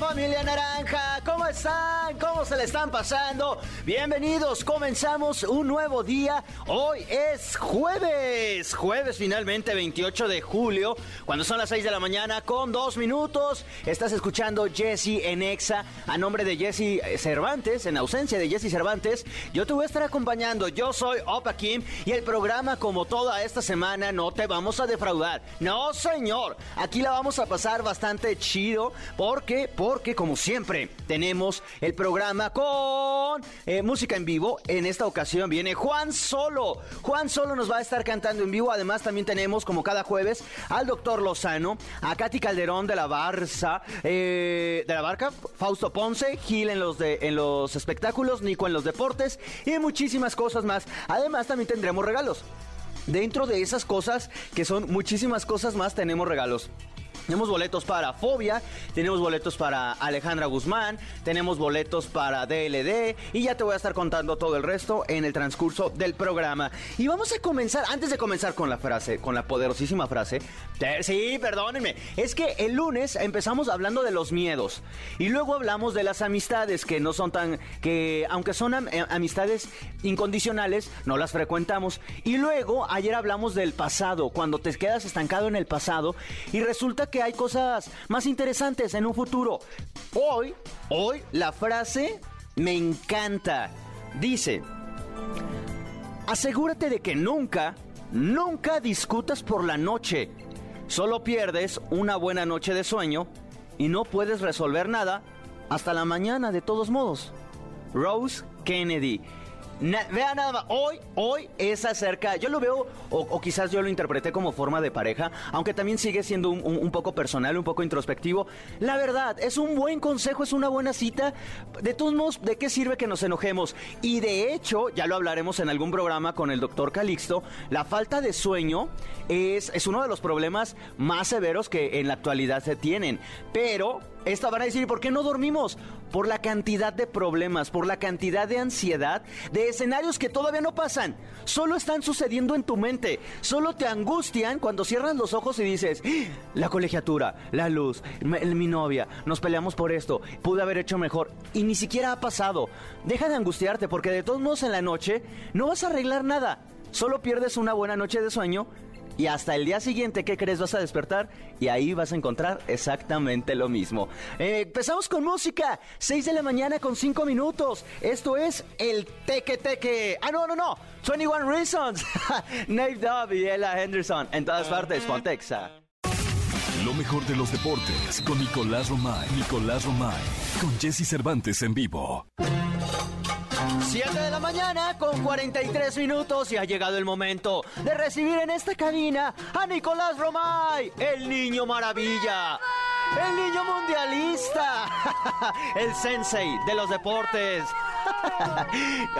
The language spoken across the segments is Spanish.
familia naranja, ¿cómo están? ¿Cómo se le están pasando? Bienvenidos, comenzamos un nuevo día. Hoy es jueves, jueves finalmente 28 de julio, cuando son las 6 de la mañana con dos minutos. Estás escuchando Jesse en Exa a nombre de Jesse Cervantes, en ausencia de Jesse Cervantes. Yo te voy a estar acompañando. Yo soy Opa Kim y el programa, como toda esta semana, no te vamos a defraudar. No, señor. Aquí la vamos a pasar bastante chido. porque, Porque, como siempre, tenemos el programa con eh, música en vivo. En esta ocasión viene Juan Solo. Juan Solo nos va a estar cantando en vivo. Además, también tenemos, como cada jueves, al doctor Lozano, a Katy Calderón de la Barça, eh, de la Barca, Fausto Ponce, Gil en los, de, en los espectáculos, Nico en los deportes y muchísimas cosas más. Además, también tendremos regalos. Dentro de esas cosas, que son muchísimas cosas más, tenemos regalos. Tenemos boletos para Fobia, tenemos boletos para Alejandra Guzmán, tenemos boletos para DLD y ya te voy a estar contando todo el resto en el transcurso del programa. Y vamos a comenzar, antes de comenzar con la frase, con la poderosísima frase, sí, perdónenme, es que el lunes empezamos hablando de los miedos y luego hablamos de las amistades que no son tan, que aunque son eh, amistades incondicionales, no las frecuentamos. Y luego ayer hablamos del pasado, cuando te quedas estancado en el pasado y resulta que hay cosas más interesantes en un futuro. Hoy, hoy la frase me encanta. Dice, asegúrate de que nunca, nunca discutas por la noche. Solo pierdes una buena noche de sueño y no puedes resolver nada hasta la mañana de todos modos. Rose Kennedy vea nada más, hoy, hoy es acerca, yo lo veo, o, quizás yo lo interpreté como forma de pareja, aunque también sigue siendo un, poco personal, un poco introspectivo. La verdad, es un buen consejo, es una buena cita. De todos modos, ¿de qué sirve que nos enojemos? Y de hecho, ya lo hablaremos en algún programa con el doctor Calixto, la falta de sueño es, es uno de los problemas más severos que en la actualidad se tienen. Pero esta van a decir, ¿por qué no dormimos? Por la cantidad de problemas, por la cantidad de ansiedad, de escenarios que todavía no pasan. Solo están sucediendo en tu mente. Solo te angustian cuando cierras los ojos y dices, ¡Ah! la colegiatura, la luz, mi novia, nos peleamos por esto, pude haber hecho mejor. Y ni siquiera ha pasado. Deja de angustiarte porque de todos modos en la noche no vas a arreglar nada. Solo pierdes una buena noche de sueño y hasta el día siguiente, ¿qué crees? Vas a despertar y ahí vas a encontrar exactamente lo mismo. Eh, empezamos con música, 6 de la mañana con 5 minutos. Esto es el Teque Teque. Ah, no, no, no. 21 Reasons. Nate Dove y Ella Henderson. En todas partes, Pontexa. Lo mejor de los deportes con Nicolás Romay. Nicolás Romay. Con Jesse Cervantes en vivo. 7 de la mañana con 43 minutos y ha llegado el momento de recibir en esta cabina a Nicolás Romay, el niño maravilla. El niño mundialista, el sensei de los deportes.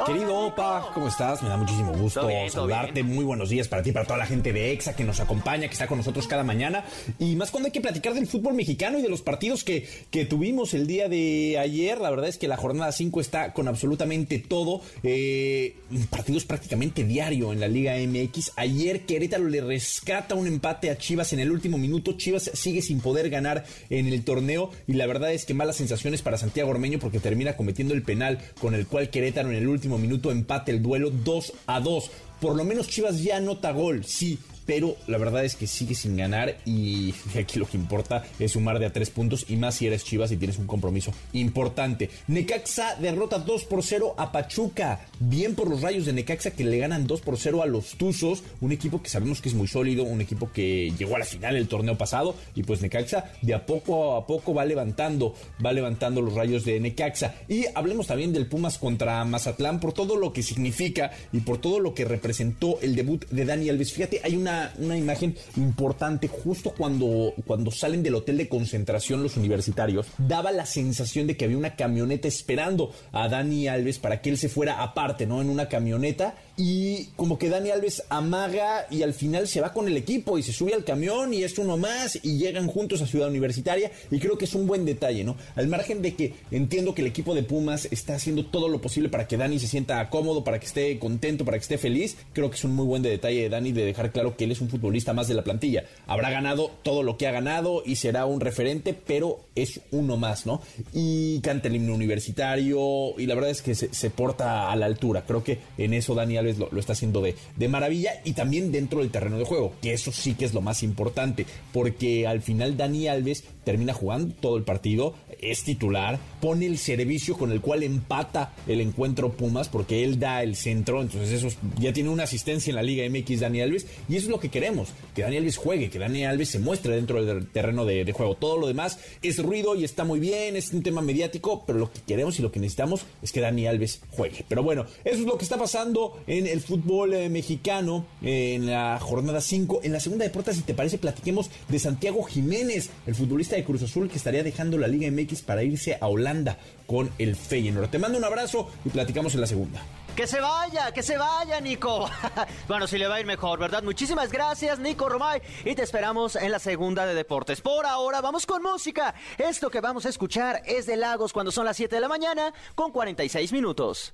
Querido Opa, ¿cómo estás? Me da muchísimo gusto saludarte. Muy buenos días para ti, para toda la gente de EXA que nos acompaña, que está con nosotros cada mañana. Y más cuando hay que platicar del fútbol mexicano y de los partidos que, que tuvimos el día de ayer. La verdad es que la jornada 5 está con absolutamente todo. Eh, partidos prácticamente diario en la Liga MX. Ayer Querétaro le rescata un empate a Chivas en el último minuto. Chivas sigue sin poder ganar en el torneo y la verdad es que malas sensaciones para Santiago Ormeño porque termina cometiendo el penal con el cual Querétaro en el último minuto empate el duelo 2 a 2. Por lo menos Chivas ya anota gol, sí, pero la verdad es que sigue sin ganar y aquí lo que importa es sumar de a tres puntos y más si eres Chivas y tienes un compromiso importante. Necaxa derrota 2 por 0 a Pachuca. Bien por los rayos de Necaxa que le ganan 2 por 0 a los Tuzos, un equipo que sabemos que es muy sólido, un equipo que llegó a la final el torneo pasado y pues Necaxa de a poco a poco va levantando, va levantando los rayos de Necaxa. Y hablemos también del Pumas contra Mazatlán por todo lo que significa y por todo lo que representó el debut de Dani Alves. Fíjate, hay una, una imagen importante justo cuando, cuando salen del hotel de concentración los universitarios. Daba la sensación de que había una camioneta esperando a Dani Alves para que él se fuera aparte, ¿no? En una camioneta y como que Dani Alves amaga y al final se va con el equipo y se sube al camión y es uno más y llegan juntos a Ciudad Universitaria y creo que es un buen detalle, ¿no? Al margen de que entiendo que el equipo de Pumas está haciendo todo lo posible para que Dani se sienta cómodo, para que esté contento, para que esté feliz, creo que es un muy buen detalle de Dani de dejar claro que él es un futbolista más de la plantilla. Habrá ganado todo lo que ha ganado y será un referente, pero es uno más, ¿no? Y canta el himno universitario y la verdad es que se, porta a la altura. Creo que en eso Dani Alves lo, está haciendo de, de, maravilla y también dentro del terreno de juego, que eso sí que es lo más importante, porque al final Dani Alves termina jugando todo el partido, es titular, pone el servicio con el cual empata el encuentro Pumas, porque él da el centro, entonces eso ya tiene una asistencia en la Liga MX Dani Alves, y eso es lo que queremos, que Dani Alves juegue, que Dani Alves se muestre dentro del terreno de, juego. Todo lo demás es ruido y está muy bien, es un tema mediático, pero lo que queremos y lo que necesitamos es que Dani Alves juegue. Pero bueno, eso es lo que está pasando en el fútbol eh, mexicano en la jornada 5. En la segunda de si te parece, platiquemos de Santiago Jiménez, el futbolista de Cruz Azul que estaría dejando la Liga MX para irse a Holanda con el Feyenoord. Te mando un abrazo y platicamos en la segunda. Que se vaya, que se vaya, Nico. bueno, si le va a ir mejor, ¿verdad? Muchísimas gracias, Nico Romay. Y te esperamos en la segunda de deportes. Por ahora, vamos con música. Esto que vamos a escuchar es de Lagos cuando son las 7 de la mañana con 46 minutos.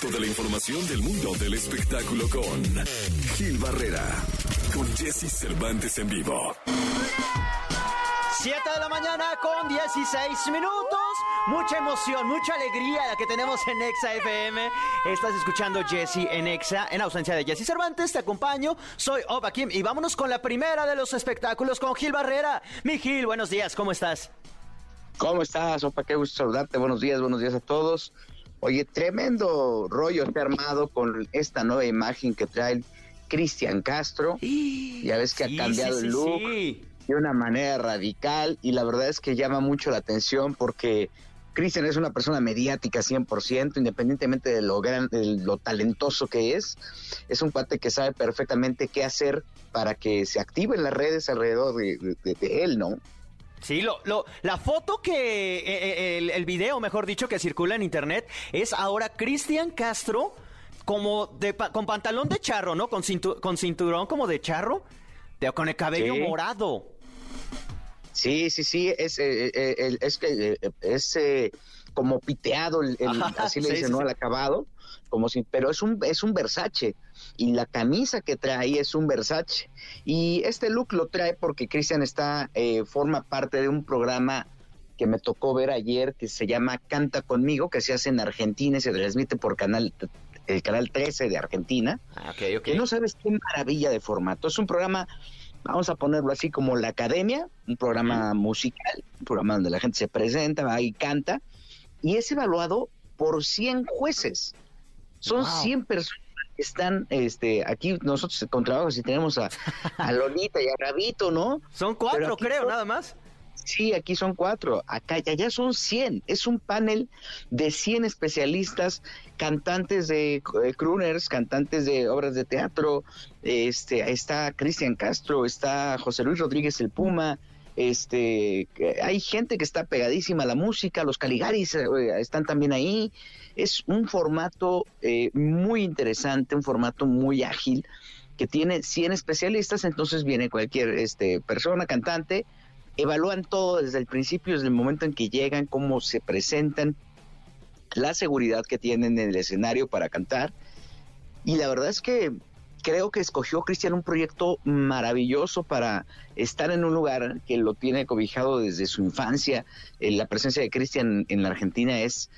Toda la información del mundo del espectáculo con Gil Barrera, con Jesse Cervantes en vivo. 7 de la mañana con 16 minutos. Mucha emoción, mucha alegría la que tenemos en Exa FM. Estás escuchando Jesse en Exa. En ausencia de Jesse Cervantes, te acompaño. Soy Opa Kim y vámonos con la primera de los espectáculos con Gil Barrera. Mi Gil, buenos días, ¿cómo estás? ¿Cómo estás, Opa? Qué gusto saludarte. Buenos días, buenos días a todos. Oye, tremendo rollo ha armado con esta nueva imagen que trae Cristian Castro. Ya ves que ha cambiado el look de una manera radical y la verdad es que llama mucho la atención porque Cristian es una persona mediática 100%, independientemente de lo, gran, de lo talentoso que es. Es un cuate que sabe perfectamente qué hacer para que se activen las redes alrededor de él, ¿no? Sí, lo, lo, la foto que, eh, eh, el, video, mejor dicho, que circula en internet es ahora Cristian Castro como de, con pantalón de charro, ¿no? Con, con cinturón como de charro, de, con el cabello morado. Sí, sí, sí, es, eh, es que es como piteado, el, así le dicen, ¿no? Al acabado, como si, pero es un, es un Versace y la camisa que trae es un Versace. Y este look lo trae porque Cristian está, eh, forma parte de un programa que me tocó ver ayer que se llama Canta conmigo, que se hace en Argentina y se transmite por canal el canal 13 de Argentina. Ah, okay, Que no sabes qué maravilla de formato. Es un programa, vamos a ponerlo así como la academia, un programa musical, un programa donde la gente se presenta, va y canta, y es evaluado por 100 jueces. Son 100 personas están este aquí nosotros con trabajo si tenemos a, Lolita y a Rabito, ¿no? Son cuatro, creo, nada más. Sí, aquí son cuatro, acá ya, ya son 100. Es un panel de 100 especialistas, cantantes de eh, crooners, cantantes de obras de teatro. Este, está Cristian Castro, está José Luis Rodríguez el Puma. Este, hay gente que está pegadísima a la música, los Caligaris eh, están también ahí es un formato eh, muy interesante, un formato muy ágil, que tiene 100 especialistas, entonces viene cualquier este, persona, cantante, evalúan todo desde el principio, desde el momento en que llegan, cómo se presentan, la seguridad que tienen en el escenario para cantar. Y la verdad es que creo que escogió Cristian un proyecto maravilloso para estar en un lugar que lo tiene cobijado desde su infancia. Eh, la presencia de Cristian en la Argentina es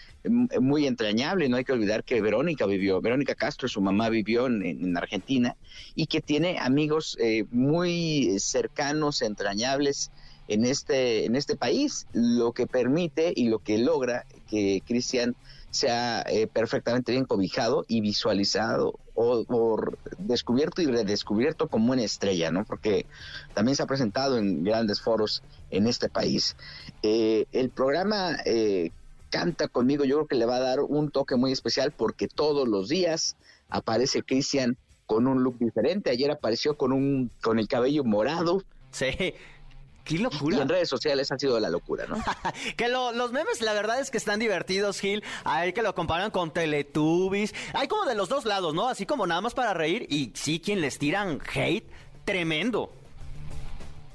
muy entrañable. No hay que olvidar que Verónica vivió, Verónica Castro, su mamá vivió en, Argentina y que tiene amigos eh, muy cercanos, entrañables en este, en este país, lo que permite y lo que logra que Cristian sea eh, perfectamente bien cobijado y visualizado o, descubierto y redescubierto como una estrella, ¿no? Porque también se ha presentado en grandes foros en este país. Eh, el programa eh, Canta conmigo, yo creo que le va a dar un toque muy especial porque todos los días aparece Cristian con un look diferente. Ayer apareció con un con el cabello morado. Sí. ¡Qué locura! Y en redes sociales ha sido la locura, ¿no? que los memes, la verdad es que están divertidos, Gil. Hay que lo comparan con Teletubbies. Hay como de los dos lados, ¿no? Así como nada más para reír y sí, quien les tiran hate, tremendo.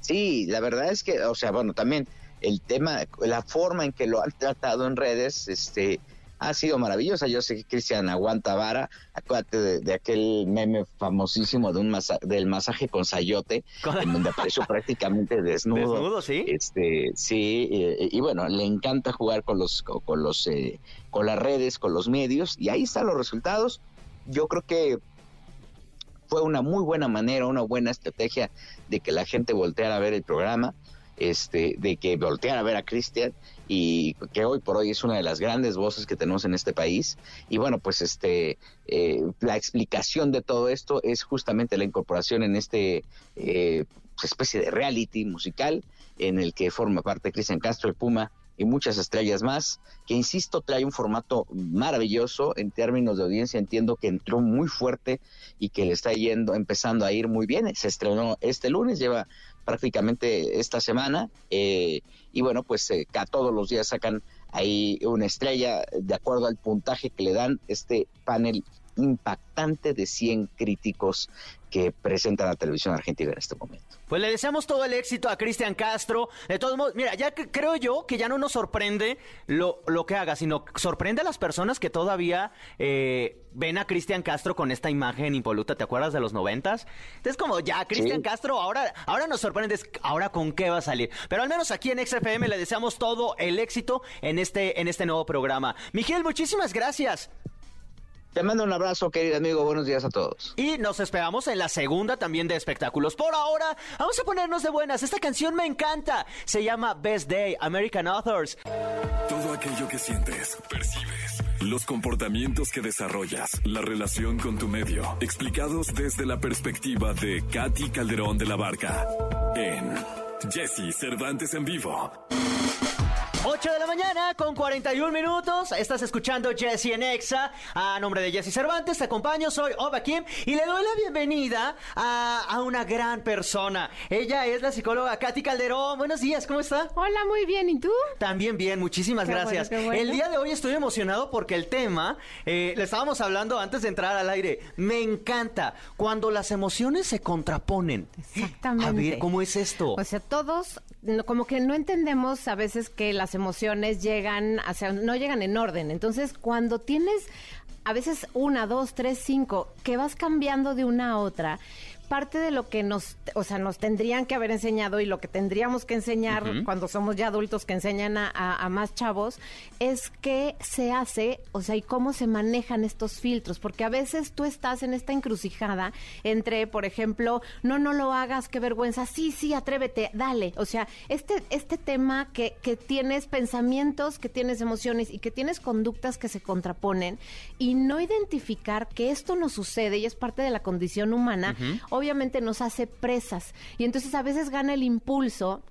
Sí, la verdad es que, o sea, bueno, también el tema, la forma en que lo han tratado en redes, este, ha sido maravillosa. Yo sé que Cristian aguanta vara. Acuérdate de, aquel meme famosísimo de un del masaje con sayote, en donde apareció prácticamente desnudo. Desnudo, sí. Este, sí, y, bueno, le encanta jugar con los, con los, eh, con las redes, con los medios, y ahí están los resultados. Yo creo que fue una muy buena manera, una buena estrategia de que la gente volteara a ver el programa este, de que voltear a ver a Cristian y que hoy por hoy es una de las grandes voces que tenemos en este país. Y bueno, pues este, eh, la explicación de todo esto es justamente la incorporación en este eh, especie de reality musical en el que forma parte Cristian Castro, el Puma, y muchas estrellas más, que insisto, trae un formato maravilloso en términos de audiencia, entiendo que entró muy fuerte y que le está yendo, empezando a ir muy bien, se estrenó este lunes, lleva prácticamente esta semana. Eh, y bueno, pues eh, todos los días sacan ahí una estrella de acuerdo al puntaje que le dan este panel impactante de 100 críticos que presenta la televisión argentina en este momento. Pues le deseamos todo el éxito a Cristian Castro. De todos modos, mira, ya creo yo que ya no nos sorprende lo, lo que haga, sino sorprende a las personas que todavía eh, ven a Cristian Castro con esta imagen impoluta. ¿Te acuerdas de los noventas? Es como, ya, Cristian Castro, ahora, ahora nos sorprende, ahora con qué va a salir. Pero al menos aquí en XFM le deseamos todo el éxito en este, en este nuevo programa. Miguel, muchísimas gracias. Te mando un abrazo, querido amigo. Buenos días a todos. Y nos esperamos en la segunda también de espectáculos. Por ahora, vamos a ponernos de buenas. Esta canción me encanta. Se llama Best Day, American Authors. Todo aquello que sientes, percibes, los comportamientos que desarrollas, la relación con tu medio, explicados desde la perspectiva de Katy Calderón de la Barca. En Jesse Cervantes en vivo. 8 de la mañana con 41 minutos. Estás escuchando Jesse en Exa. A nombre de Jesse Cervantes, te acompaño. Soy Oba Kim y le doy la bienvenida a, una gran persona. Ella es la psicóloga Katy Calderón. Buenos días, ¿cómo está? Hola, muy bien. ¿Y tú? También bien, muchísimas gracias. El día de hoy estoy emocionado porque el tema, eh, le estábamos hablando antes de entrar al aire. Me encanta cuando las emociones se contraponen. Exactamente. A ver, ¿cómo es esto? O sea, todos como que no entendemos a veces que las emociones llegan, hacia, no llegan en orden. Entonces, cuando tienes a veces una, dos, tres, cinco, que vas cambiando de una a otra, parte de lo que nos, o sea, nos tendrían que haber enseñado y lo que tendríamos que enseñar cuando somos ya adultos que enseñan a, más chavos es qué se hace, o sea, y cómo se manejan estos filtros, porque a veces tú estás en esta encrucijada entre, por ejemplo, no, no lo hagas, qué vergüenza, sí, sí, atrévete, dale, o sea, este, este tema que, que tienes pensamientos, que tienes emociones y que tienes conductas que se contraponen y no identificar que esto no sucede y es parte de la condición humana, obviamente nos hace presas. Y entonces a veces gana el impulso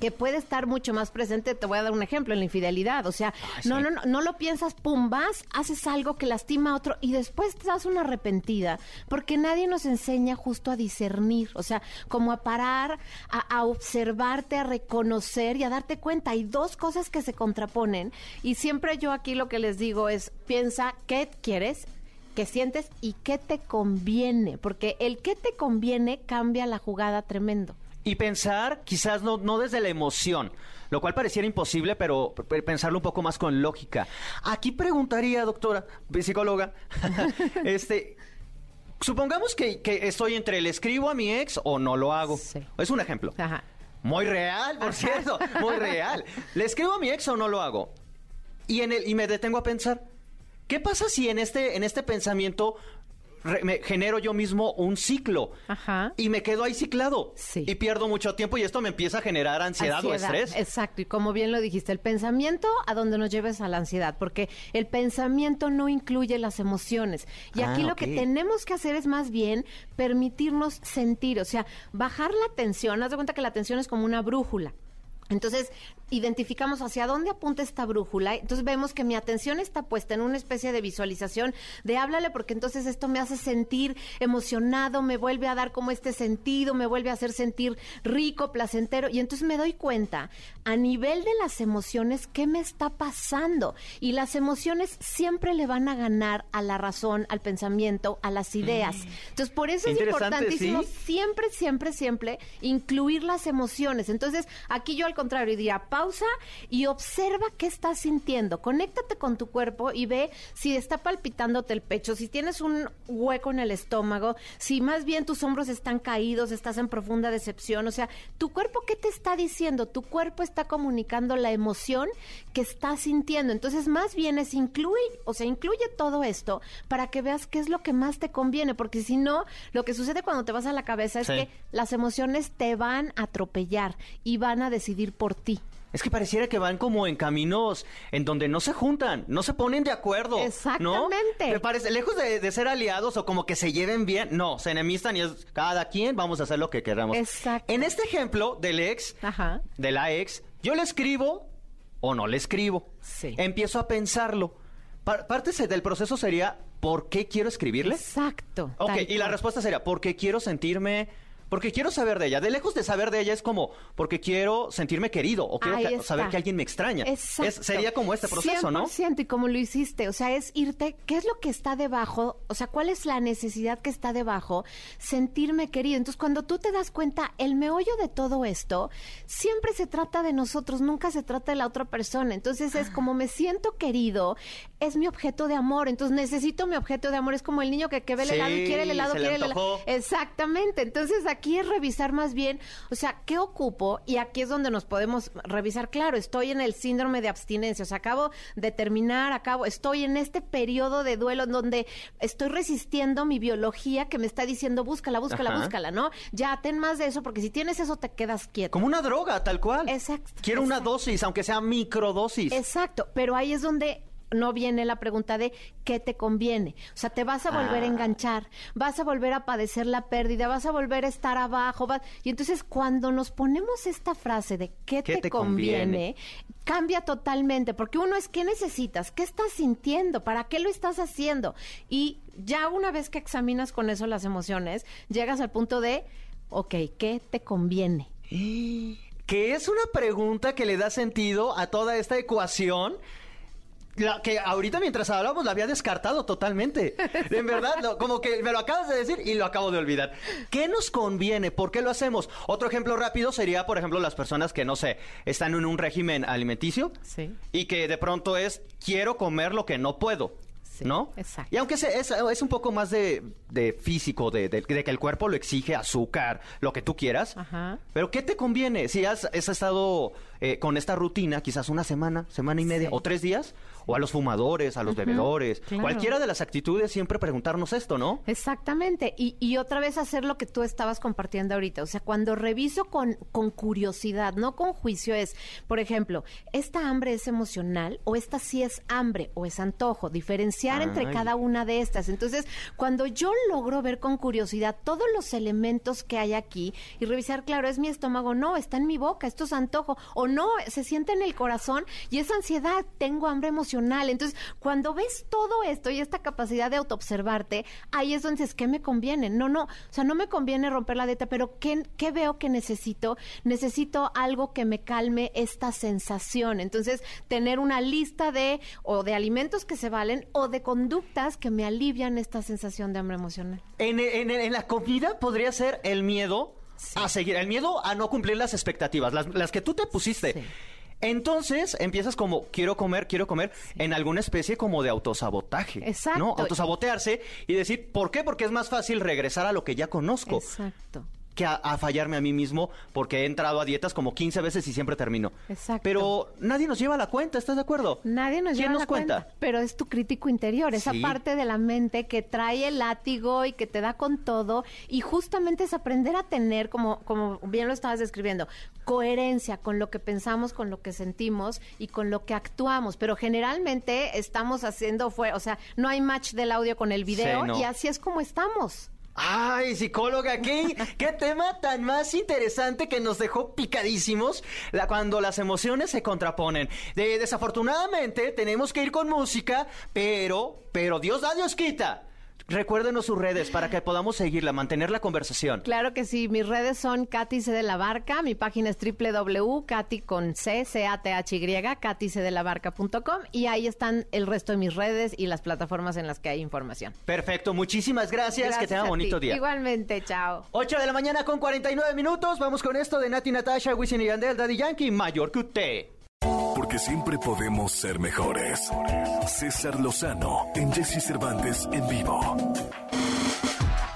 que puede estar mucho más presente, te voy a dar un ejemplo, en la infidelidad, o sea, no, no, no, no lo piensas, pum, vas, haces algo que lastima a otro y después te das una arrepentida, porque nadie nos enseña justo a discernir, o sea, como a parar, a, a observarte, a reconocer y a darte cuenta. Hay dos cosas que se contraponen y siempre yo aquí lo que les digo es, piensa qué quieres qué sientes y qué te conviene, porque el qué te conviene cambia la jugada tremendo. Y pensar quizás no, no desde la emoción, lo cual pareciera imposible, pero pensarlo un poco más con lógica. Aquí preguntaría, doctora, psicóloga, este, supongamos que, estoy entre el escribo a mi ex o no lo hago. Es un ejemplo. Muy real, por cierto, muy real. ¿Le escribo a mi ex o no lo hago? Y, en el, y me detengo a pensar, ¿Qué pasa si en este, en este pensamiento me genero yo mismo un ciclo. Ajá. Y me quedo ahí ciclado. Sí. Y pierdo mucho tiempo y esto me empieza a generar ansiedad, o estrés. Exacto, y como bien lo dijiste, el pensamiento a donde nos lleves a la ansiedad, porque el pensamiento no incluye las emociones. Y aquí Ah, lo que tenemos que hacer es más bien permitirnos sentir, o sea, bajar la tensión. Haz de cuenta que la tensión es como una brújula. Entonces, identificamos hacia dónde apunta esta brújula. Entonces, vemos que mi atención está puesta en una especie de visualización de háblale, porque entonces esto me hace sentir emocionado, me vuelve a dar como este sentido, me vuelve a hacer sentir rico, placentero. Y entonces me doy cuenta a nivel de las emociones qué me está pasando. Y las emociones siempre le van a ganar a la razón, al pensamiento, a las ideas. Entonces, por eso es importantísimo ¿sí? siempre, siempre, siempre incluir las emociones. Entonces, aquí yo al contrario diría, pausa y observa qué estás sintiendo. Conéctate con tu cuerpo y ve si está palpitándote el pecho, si tienes un hueco en el estómago, si más bien tus hombros están caídos, estás en profunda decepción. O sea, tu cuerpo, ¿qué te está diciendo? Tu cuerpo está comunicando la emoción que estás sintiendo. Entonces, más bien es incluir, o sea, incluye todo esto para que veas qué es lo que más te conviene, porque si no, lo que sucede cuando te vas a la cabeza es Sí. que las emociones te van a atropellar y van a decidir por ti. Es que pareciera que van como en caminos en donde no se juntan, no se ponen de acuerdo. ¿no? Exactamente. Me parece, lejos de, de ser aliados o como que se lleven bien, no, se enemistan y es cada quien vamos a hacer lo que queramos. Exacto. En este ejemplo del ex, Ajá. de la ex, yo le escribo o no le escribo. Sí. Empiezo a pensarlo. Pa- parte del proceso sería, ¿por qué quiero escribirle? Exacto. Ok, y la respuesta sería, porque quiero sentirme... Porque quiero saber de ella. De lejos de saber de ella es como, porque quiero sentirme querido o quiero que- saber que alguien me extraña. Exacto. Es- sería como este proceso, ¿no? 100% y como lo hiciste, o sea, es irte, ¿qué es lo que está debajo? O sea, ¿cuál es la necesidad que está debajo? Sentirme querido. Entonces, cuando tú te das cuenta, el meollo de todo esto, siempre se trata de nosotros, nunca se trata de la otra persona. Entonces, es como me siento querido, es mi objeto de amor. Entonces, necesito mi objeto de amor. Es como el niño que, que ve el Sí, helado y quiere el helado, quiere el helado. Exactamente. Entonces aquí es revisar más bien, o sea, ¿qué ocupo? Y aquí es donde nos podemos revisar. Claro, estoy en el síndrome de abstinencia, o sea, acabo de terminar, acabo, estoy en este periodo de duelo en donde estoy resistiendo mi biología que me está diciendo, búscala, búscala, Ajá. búscala, ¿no? Ya ten más de eso, porque si tienes eso te quedas quieto. Como una droga, tal cual. Exacto, Quiero una dosis, aunque sea microdosis. Exacto, pero ahí es donde no viene la pregunta de qué te conviene. O sea, te vas a volver a Ah. enganchar, vas a volver a padecer la pérdida, vas a volver a estar abajo. vas- Y entonces cuando nos ponemos esta frase de qué, ¿Qué te, te conviene, conviene? cambia totalmente, porque uno es qué necesitas, qué estás sintiendo, para qué lo estás haciendo. Y ya una vez que examinas con eso las emociones, llegas al punto de, ok, ¿qué te conviene? Que es una pregunta que le da sentido a toda esta ecuación. La que ahorita mientras hablábamos la había descartado totalmente. En verdad, lo- como que me lo acabas de decir y lo acabo de olvidar. ¿Qué nos conviene? ¿Por qué lo hacemos? Otro ejemplo rápido sería, por ejemplo, las personas que, no sé, están en un régimen alimenticio Sí. y que de pronto es, quiero comer lo que no puedo. Sí, ¿No? exacto. Y aunque se- es, es un poco más de, de físico, de, de- de que el cuerpo lo exige, azúcar, lo que tú quieras. Ajá. Pero ¿qué te conviene? Si has, has estado eh, con esta rutina, quizás una semana, semana y media Sí. o tres días, o a los fumadores, a los bebedores, claro. cualquiera de las actitudes, siempre preguntarnos esto, ¿no? Exactamente, y, y otra vez hacer lo que tú estabas compartiendo ahorita, o sea, cuando reviso con, con curiosidad, no con juicio, es, por ejemplo, ¿esta hambre es emocional o esta sí es hambre o es antojo? Diferenciar entre cada una de estas. Entonces, cuando yo logro ver con curiosidad todos los elementos que hay aquí y revisar, claro, es mi estómago, no, está en mi boca, esto es antojo, o no, se siente en el corazón y es ansiedad, tengo hambre emocional. Entonces, cuando ves todo esto y esta capacidad de autoobservarte, ahí es donde dices, ¿qué me conviene? No, no, o sea, no me conviene romper la dieta, pero ¿qué, qué veo que necesito? Necesito algo que me calme esta sensación. Entonces, tener una lista de, o de alimentos que se valen, o de conductas que me alivian esta sensación de hambre emocional. En, en- en la comida podría ser el miedo a seguir, el miedo a no cumplir las expectativas, las, las que tú te pusiste. Sí. Entonces empiezas como quiero comer, quiero comer, en alguna especie como de autosabotaje. Exacto. ¿No? Autosabotearse y decir, ¿por qué? Porque es más fácil regresar a lo que ya conozco. Exacto. Que a, fallarme a mí mismo porque he entrado a dietas como 15 veces y siempre termino. Exacto. Pero nadie nos lleva la cuenta, ¿estás de acuerdo? Nadie nos lleva la cuenta? Pero es tu crítico interior, esa parte de la mente que trae el látigo y que te da con todo y justamente es aprender a tener, como, como bien lo estabas describiendo, coherencia con lo que pensamos, con lo que sentimos y con lo que actuamos. Pero generalmente estamos haciendo, fue, o sea, no hay match del audio con el video y así es como estamos. Ay, psicóloga, ¿qué, qué tema tan más interesante que nos dejó picadísimos la, cuando las emociones se contraponen. De, desafortunadamente tenemos que ir con música, pero, pero Dios da, Dios quita. Recuérdenos sus redes para que podamos seguirla, mantener la conversación. Claro que sí, mis redes son Katy C de la Barca, mi página es www.katy con C, C A T H Y, y ahí están el resto de mis redes y las plataformas en las que hay información. Perfecto, muchísimas gracias, que tenga bonito día. Igualmente, chao. 8 de la mañana con 49 minutos, vamos con esto de Nati Natasha, Wisin y Yandel, Daddy Yankee, mayor que usted. Siempre podemos ser mejores. César Lozano en Jesse Cervantes en vivo.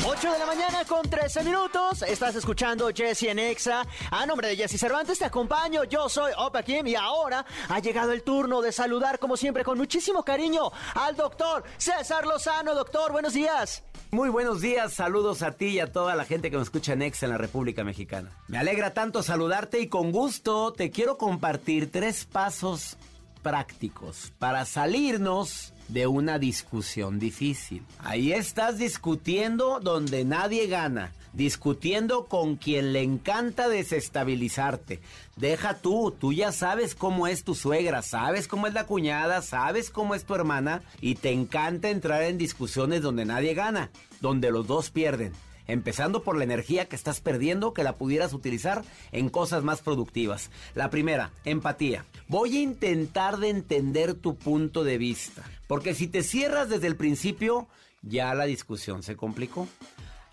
8 de la mañana con 13 minutos. Estás escuchando Jesse en Exa. A nombre de Jesse Cervantes te acompaño. Yo soy Opa Kim y ahora ha llegado el turno de saludar, como siempre, con muchísimo cariño al doctor César Lozano. Doctor, buenos días. Muy buenos días, saludos a ti y a toda la gente que nos escucha en Ex en la República Mexicana. Me alegra tanto saludarte y con gusto te quiero compartir tres pasos prácticos para salirnos de una discusión difícil. Ahí estás discutiendo donde nadie gana, discutiendo con quien le encanta desestabilizarte. Deja tú, tú ya sabes cómo es tu suegra, sabes cómo es la cuñada, sabes cómo es tu hermana y te encanta entrar en discusiones donde nadie gana, donde los dos pierden empezando por la energía que estás perdiendo que la pudieras utilizar en cosas más productivas. La primera, empatía. Voy a intentar de entender tu punto de vista, porque si te cierras desde el principio, ya la discusión se complicó.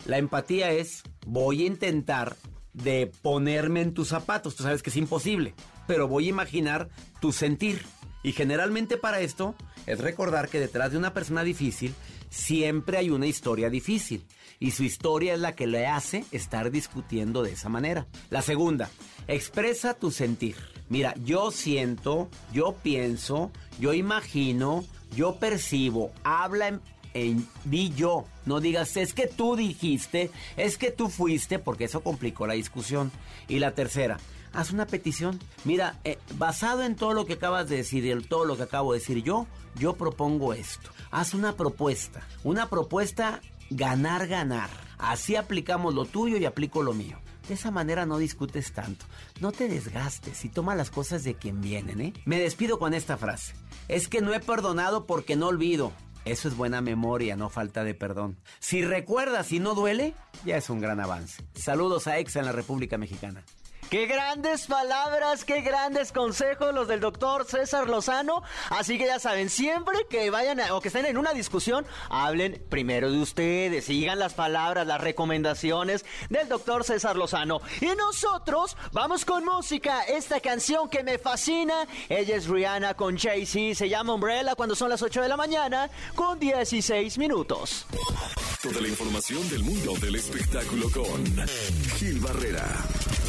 La empatía es, voy a intentar de ponerme en tus zapatos, tú sabes que es imposible, pero voy a imaginar tu sentir. Y generalmente para esto es recordar que detrás de una persona difícil siempre hay una historia difícil y su historia es la que le hace estar discutiendo de esa manera. La segunda, expresa tu sentir. Mira, yo siento, yo pienso, yo imagino, yo percibo, habla en, en, di yo, no digas es que tú dijiste, es que tú fuiste, porque eso complicó la discusión. Y la tercera, haz una petición. Mira, eh, basado en todo lo que acabas de decir y en todo lo que acabo de decir yo, yo propongo esto. Haz una propuesta, una propuesta ganar, ganar. Así aplicamos lo tuyo y aplico lo mío. De esa manera no discutes tanto. No te desgastes y toma las cosas de quien vienen, ¿eh? Me despido con esta frase. Es que no he perdonado porque no olvido. Eso es buena memoria, no falta de perdón. Si recuerdas y no duele, ya es un gran avance. Saludos a Exa en la República Mexicana. Qué grandes palabras, qué grandes consejos los del doctor César Lozano. Así que ya saben, siempre que vayan o que estén en una discusión, hablen primero de ustedes, sigan las palabras, las recomendaciones del doctor César Lozano. Y nosotros vamos con música, esta canción que me fascina. Ella es Rihanna con Jay-Z, se llama Umbrella cuando son las 8 de la mañana con 16 minutos. Toda la información del mundo del espectáculo con Gil Barrera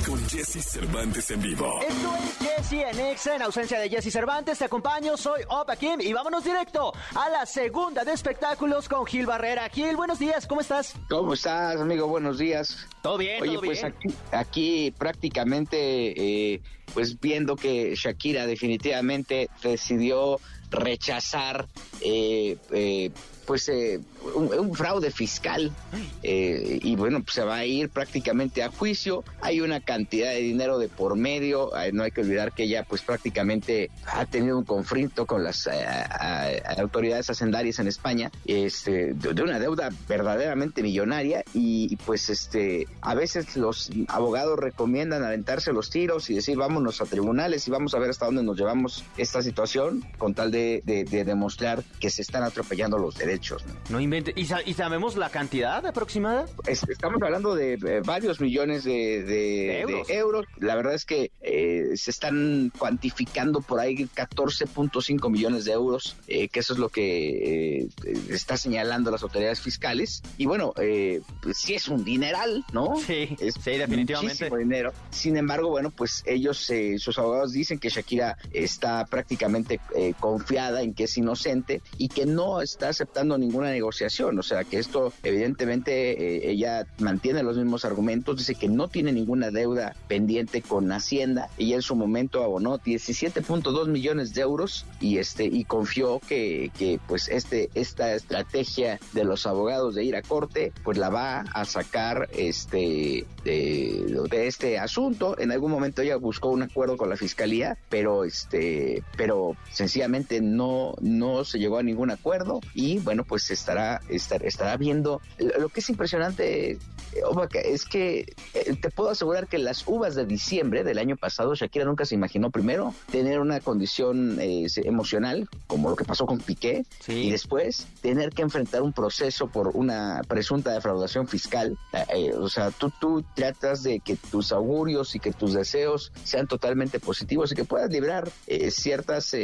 con Jesse Cervantes en vivo. Esto es Jesse en Exa, en ausencia de Jesse Cervantes. Te acompaño, soy Opa Kim y vámonos directo a la segunda de espectáculos con Gil Barrera. Gil, buenos días, ¿cómo estás? ¿Cómo estás, amigo? Buenos días. Todo bien, Oye, pues Aquí, aquí prácticamente, eh, pues viendo que Shakira definitivamente decidió rechazar eh, eh, pues eh, un, fraude fiscal eh, y bueno, pues se va a ir prácticamente a juicio. Hay una cantidad de dinero de por medio. no hay que olvidar que ella pues prácticamente ha tenido un conflicto con las eh, autoridades hacendarias en España este, de, una deuda verdaderamente millonaria y pues este a veces los abogados recomiendan aventarse los tiros y decir vámonos a tribunales y vamos a ver hasta dónde nos llevamos esta situación con tal de, de demostrar que se están atropellando los derechos derechos. No, invente. ¿Y, sabemos la cantidad aproximada? estamos hablando de eh, varios millones de, euros. La verdad es que eh, se están cuantificando por ahí 14.5 millones de euros, que eso es lo que está señalando las autoridades fiscales. Y bueno, pues sí es un dineral, ¿no? Sí, sí, definitivamente. dinero. Sin embargo, bueno, pues ellos, sus abogados dicen que Shakira está prácticamente confiada en que es inocente y que no está aceptando ninguna negociación. O sea, que esto evidentemente eh, ella mantiene los mismos argumentos, dice que no tiene ninguna deuda pendiente con Hacienda. y en su momento abonó 17.2 millones de euros y este y confió que, que pues este esta estrategia de los abogados de ir a corte pues la va a sacar este de, de este asunto. En algún momento ella buscó un acuerdo con la fiscalía, pero este pero sencillamente no no se llegó a ningún acuerdo y bueno, pues estará, estar, estará viendo. Lo que es impresionante, es que eh, te puedo asegurar que las uvas de diciembre del año pasado, Shakira nunca se imaginó primero tener una condición eh, emocional, como lo que pasó con Piqué, y después tener que enfrentar un proceso por una presunta defraudación fiscal. Eh, o sea, tú, tú tratas de que tus augurios y que tus deseos sean totalmente positivos y que puedas librar ciertas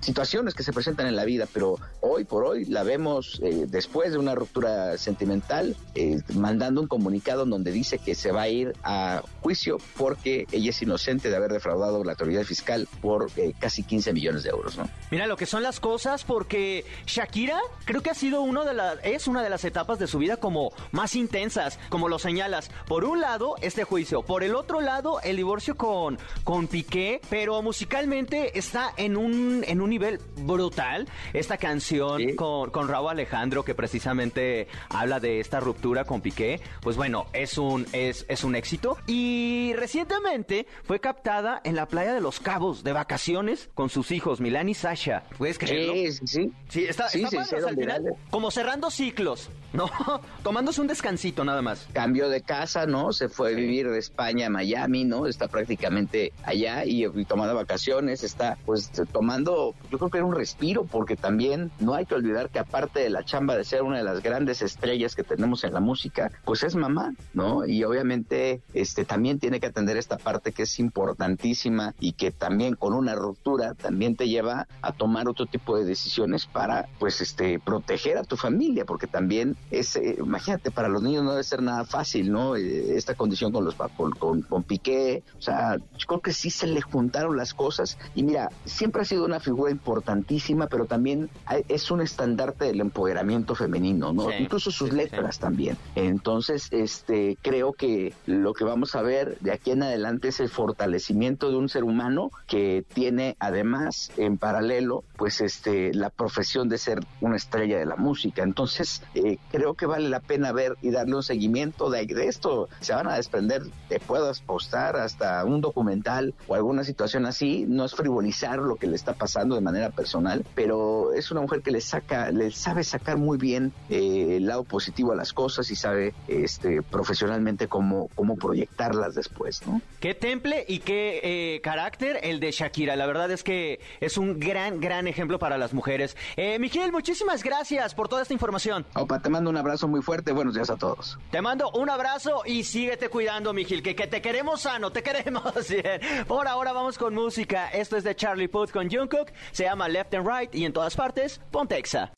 situaciones que se presentan en la vida, pero hoy por hoy la vemos eh, después de una ruptura sentimental, eh, mandando un comunicado donde dice que se va a ir a juicio porque ella es inocente de haber defraudado la autoridad fiscal por eh, casi 15 millones de euros, ¿no? Mira lo que son las cosas, porque Shakira creo que ha sido uno de las, es una de las etapas de su vida como más intensas, como lo señalas. Por un lado, este juicio, por el otro lado, el divorcio con, con Piqué, pero musicalmente está en un, en un nivel brutal. Esta canción con, con Raúl Alejandro, que precisamente habla de esta ruptura con Piqué, pues bueno, es un, es, es un éxito. Y recientemente fue captada en la playa de Los Cabos de vacaciones con sus hijos, Milán y Sasha. ¿Puedes creerlo? Sí, sí. Sí, está, sí, al final, como cerrando ciclos, ¿no? Tomándose un descansito nada más. Cambio de casa, ¿no? Se fue a vivir de España a Miami, ¿no? Está prácticamente allá y, y tomando vacaciones, está pues tomando yo creo que era un respiro porque también no hay que olvidar que aparte de la chamba de ser una de las grandes estrellas que tenemos en la música, pues es mamá, ¿no? Y obviamente este también tiene que atender esta parte que es importantísima y que también con una ruptura también te lleva a tomar otro tipo de decisiones para pues este proteger a tu familia, porque también es eh, imagínate para los niños no debe ser nada fácil, ¿no? Eh, esta condición con los con, con, con Piqué, o sea, yo creo que sí se le juntaron las cosas y mira, siempre ha sido una figura importantísima, pero también es un estandarte del empoderamiento femenino, ¿no? Incluso sus letras también. Entonces, este, creo que lo que vamos a ver de aquí en adelante es el fortalecimiento de un ser humano que tiene además en paralelo, pues, este, la profesión de ser una estrella de la música. Entonces, eh, creo que vale la pena ver y darle un seguimiento de, de esto. Se van a desprender, te puedo postar hasta un documental o alguna situación así. No es frivolizar lo que le está pasando de manera personal, pero es una mujer que le saca, le sabe sacar muy bien eh, el lado positivo a las cosas y sabe este profesionalmente cómo, cómo proyectarlas después, ¿no? Qué temple y qué eh, carácter el de Shakira. La verdad es que es un gran, gran ejemplo para las mujeres. Eh, Miguel, muchísimas gracias por toda esta información. Opa, te mando un abrazo muy fuerte. Buenos días a todos. Te mando un abrazo y síguete cuidando, Miguel, que, que te queremos sano, te queremos bien. Por ahora vamos con música. Esto es de Charlie Puth con Jungkook. Se llama Left and Right y en todas partes, Pontexa.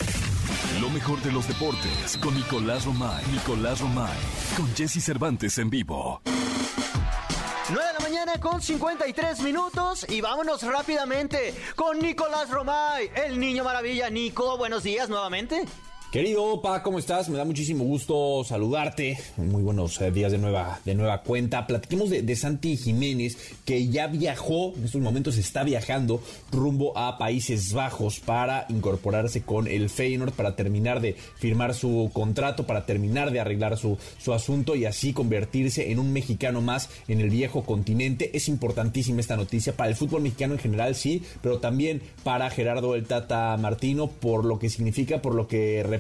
Lo mejor de los deportes con Nicolás Romay. Nicolás Romay. Con Jesse Cervantes en vivo. 9 de la mañana con 53 minutos y vámonos rápidamente con Nicolás Romay, el niño maravilla. Nico, buenos días nuevamente. Querido Opa, ¿cómo estás? Me da muchísimo gusto saludarte. Muy buenos eh, días de nueva, de nueva cuenta. Platiquemos de, Santi Jiménez, que ya viajó, en estos momentos está viajando rumbo a Países Bajos para incorporarse con el Feyenoord, para terminar de firmar su contrato, para terminar de arreglar su, su asunto y así convertirse en un mexicano más en el viejo continente. Es importantísima esta noticia para el fútbol mexicano en general, sí, pero también para Gerardo el Tata Martino, por lo que significa, por lo que representa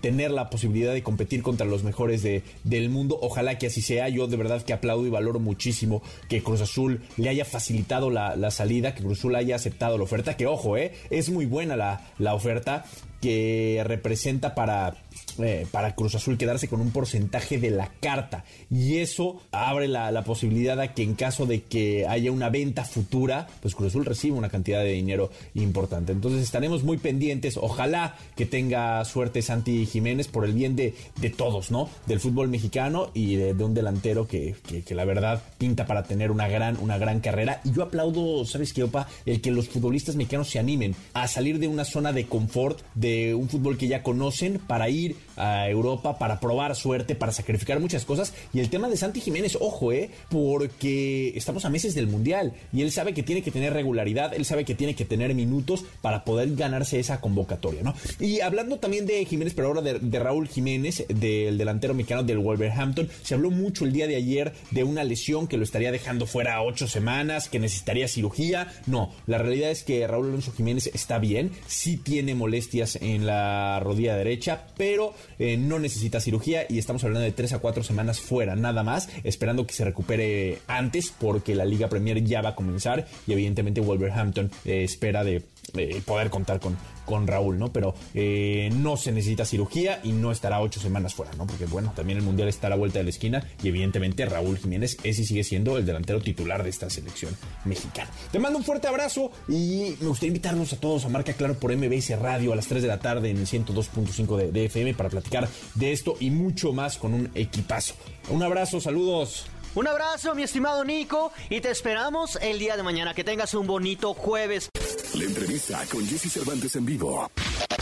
tener la posibilidad de competir contra los mejores de, del mundo. Ojalá que así sea. Yo de verdad que aplaudo y valoro muchísimo que Cruz Azul le haya facilitado la, salida, que Cruz Azul haya aceptado la oferta. Que ojo, eh, es muy buena la, la oferta que representa para eh, para Cruz Azul quedarse con un porcentaje de la carta. Y eso abre la, posibilidad a que en caso de que haya una venta futura, pues Cruz Azul reciba una cantidad de dinero importante. Entonces estaremos muy pendientes. Ojalá que tenga suerte Santi Jiménez por el bien de, de todos, ¿no? Del fútbol mexicano y de, un delantero que, que, la verdad pinta para tener una gran, una gran carrera. Y yo aplaudo, ¿sabes qué, Opa? El que los futbolistas mexicanos se animen a salir de una zona de confort, de un fútbol que ya conocen, para ir need a Europa para probar suerte, para sacrificar muchas cosas. Y el tema de Santi Jiménez, ojo, eh, porque estamos a meses del Mundial y él sabe que tiene que tener regularidad, él sabe que tiene que tener minutos para poder ganarse esa convocatoria, ¿no? Y hablando también de Jiménez, pero ahora de, Raúl Jiménez, del delantero mexicano del Wolverhampton, se habló mucho el día de ayer de una lesión que lo estaría dejando fuera ocho semanas, que necesitaría cirugía. No, la realidad es que Raúl Alonso Jiménez está bien, sí tiene molestias en la rodilla derecha, pero eh, no necesita cirugía y estamos hablando de 3 a 4 semanas fuera, nada más, esperando que se recupere antes porque la Liga Premier ya va a comenzar y evidentemente Wolverhampton eh, espera de eh, poder contar con, con Raúl, ¿no? Pero eh, no se necesita cirugía y no estará ocho semanas fuera, ¿no? Porque bueno, también el Mundial está a la vuelta de la esquina y evidentemente Raúl Jiménez, ese sigue siendo el delantero titular de esta selección mexicana. Te mando un fuerte abrazo y me gustaría invitarnos a todos a Marca Claro por MBS Radio a las 3 de la tarde en el 102.5 de, de FM para platicar de esto y mucho más con un equipazo. Un abrazo, saludos. Un abrazo, mi estimado Nico, y te esperamos el día de mañana. Que tengas un bonito jueves. La entrevista con Jesse Cervantes en vivo.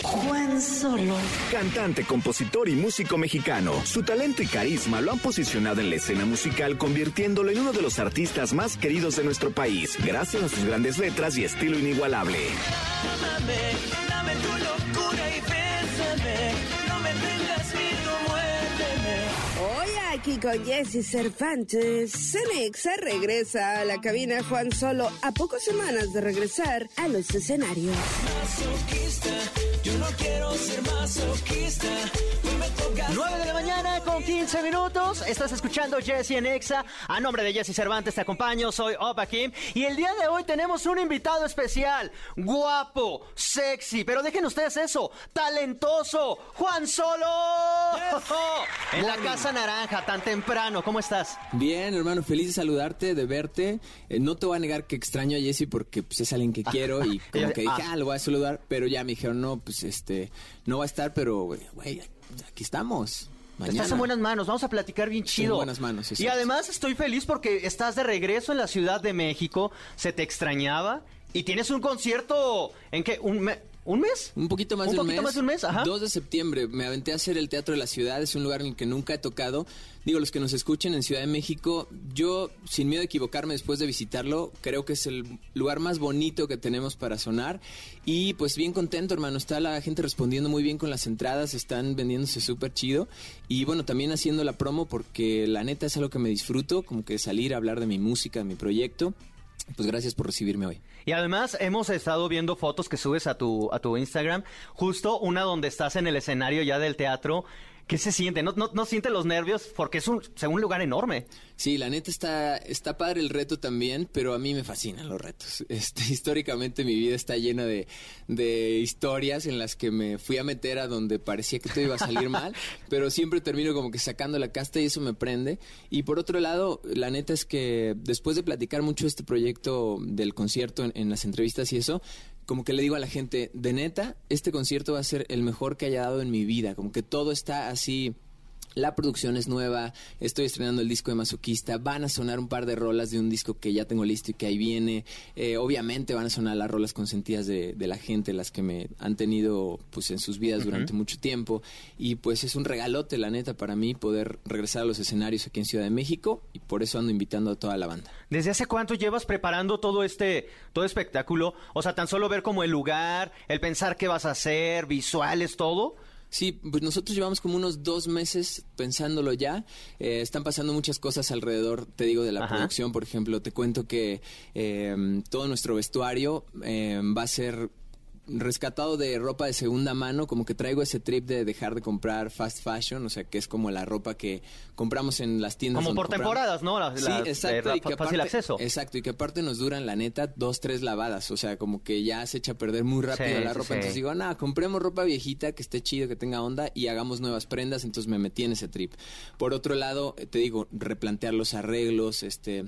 Juan Solo. Cantante, compositor y músico mexicano. Su talento y carisma lo han posicionado en la escena musical, convirtiéndolo en uno de los artistas más queridos de nuestro país, gracias a sus grandes letras y estilo inigualable. dame tu aquí con Jesse Cervantes. Cenexa regresa a la cabina Juan Solo a pocas semanas de regresar a los escenarios. Yo no quiero ser masoquista. 9 de la mañana con 15 minutos. Estás escuchando Jesse en Exa. A nombre de Jesse Cervantes te acompaño. Soy Opa Kim. Y el día de hoy tenemos un invitado especial. Guapo, sexy. Pero dejen ustedes eso. Talentoso. Juan Solo. En la Casa Naranja, tan temprano. ¿Cómo estás? Bien, hermano. Feliz de saludarte, de verte. Eh, no te voy a negar que extraño a Jesse porque pues, es alguien que quiero. Y como que dije, ah. ah, lo voy a saludar. Pero ya me dijeron, no, pues este, no va a estar, pero, güey, aquí estamos. Estás en buenas manos, vamos a platicar bien chido. En buenas manos, Y además estoy feliz porque estás de regreso en la Ciudad de México, se te extrañaba y tienes un concierto en que un ¿Un mes? Un poquito más de un mes. más de un mes, ajá. 2 de septiembre me aventé a hacer el Teatro de la Ciudad, es un lugar en el que nunca he tocado. Digo, los que nos escuchen en Ciudad de México, yo, sin miedo a equivocarme después de visitarlo, creo que es el lugar más bonito que tenemos para sonar. Y pues bien contento, hermano, está la gente respondiendo muy bien con las entradas, están vendiéndose súper chido. Y bueno, también haciendo la promo porque la neta es algo que me disfruto, como que salir a hablar de mi música, de mi proyecto. Pues gracias por recibirme hoy. Y además hemos estado viendo fotos que subes a tu, a tu Instagram, justo una donde estás en el escenario ya del teatro ¿Qué se siente? ¿No, no, no siente los nervios? Porque es un, un lugar enorme. Sí, la neta está, está padre el reto también, pero a mí me fascinan los retos. Este, históricamente mi vida está llena de, de historias en las que me fui a meter a donde parecía que todo iba a salir mal, pero siempre termino como que sacando la casta y eso me prende. Y por otro lado, la neta es que después de platicar mucho este proyecto del concierto en las entrevistas y eso, como que le digo a la gente, de neta, este concierto va a ser el mejor que haya dado en mi vida, como que todo está así la producción es nueva, estoy estrenando el disco de Masoquista, van a sonar un par de rolas de un disco que ya tengo listo y que ahí viene. Eh, obviamente van a sonar las rolas consentidas de, de, la gente, las que me han tenido pues en sus vidas durante mucho tiempo. Y pues es un regalote, la neta, para mí poder regresar a los escenarios aquí en Ciudad de México y por eso ando invitando a toda la banda. ¿Desde hace cuánto llevas preparando todo este todo espectáculo? O sea, tan solo ver como el lugar, el pensar qué vas a hacer, visuales, todo. Sí, pues nosotros llevamos como unos dos meses pensándolo ya. Eh, están pasando muchas cosas alrededor, te digo, de la producción. Por ejemplo, te cuento que eh, todo nuestro vestuario eh, va a ser rescatado de ropa de segunda mano, como que traigo ese trip de dejar de comprar fast fashion, o sea, que es como la ropa que compramos en las tiendas. Como por temporadas, ¿no? sí, exacto. y que fácil acceso. Exacto, y que aparte nos duran, la neta, dos, tres lavadas, o sea, como que ya se echa a perder muy rápido la ropa. entonces digo, nada, compremos ropa viejita que esté chido, que tenga onda y hagamos nuevas prendas, entonces me metí en ese trip. Por otro lado, te digo, replantear los arreglos, este,